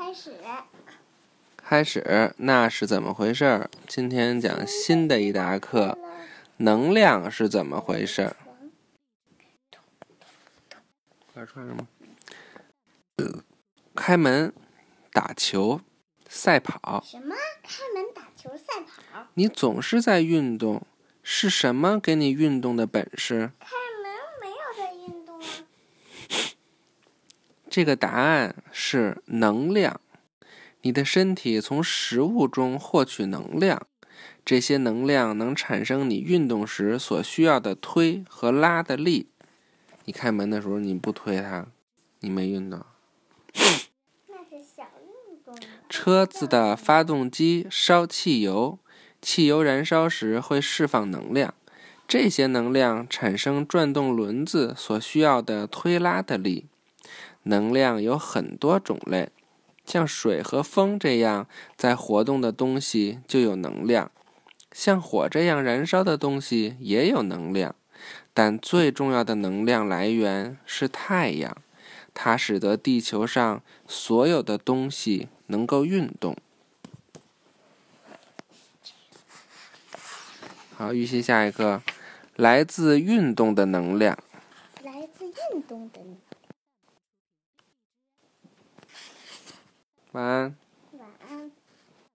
开始。开始，那是怎么回事儿？今天讲新的一堂课，能量是怎么回事儿？快穿上吗？开门，打球，赛跑。什么？开门、打球、赛跑？你总是在运动，是什么给你运动的本事？开门没有在运动啊。这个答案是能量。你的身体从食物中获取能量，这些能量能产生你运动时所需要的推和拉的力。你开门的时候你不推它，你没运动。那是小运动。车子的发动机烧汽油，汽油燃烧时会释放能量，这些能量产生转动轮子所需要的推拉的力。能量有很多种类。像水和风这样在活动的东西就有能量，像火这样燃烧的东西也有能量，但最重要的能量来源是太阳，它使得地球上所有的东西能够运动。好，预习下一个，来自运动的能量。来自运动的。晚安。